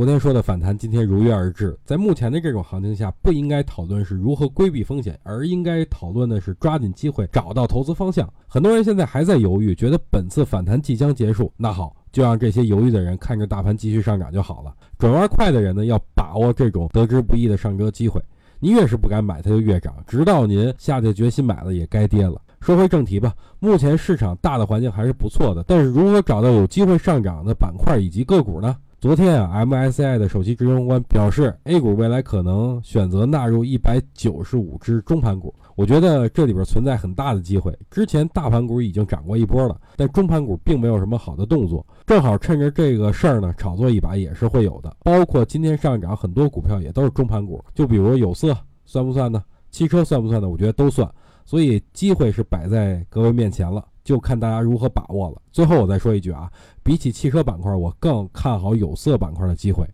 昨天说的反弹，今天如约而至。在目前的这种行情下，不应该讨论是如何规避风险，而应该讨论的是抓紧机会，找到投资方向。很多人现在还在犹豫，觉得本次反弹即将结束。那好，就让这些犹豫的人看着大盘继续上涨就好了。转弯快的人呢，要把握这种得之不易的上车机会。你越是不敢买，它就越涨，直到您下定决心买了，也该跌了。说回正题吧，目前市场大的环境还是不错的，但是如何找到有机会上涨的板块以及个股呢？昨天啊，MSCI 的首席执行官表示，A 股未来可能选择纳入一百九十五只中盘股。我觉得这里边存在很大的机会。之前大盘股已经涨过一波了，但中盘股并没有什么好的动作，正好趁着这个事儿呢，炒作一把也是会有的。包括今天上涨很多股票也都是中盘股，就比如有色算不算呢？汽车算不算呢？我觉得都算。所以机会是摆在各位面前了。就看大家如何把握了。最后我再说一句啊，比起汽车板块，我更看好有色板块的机会。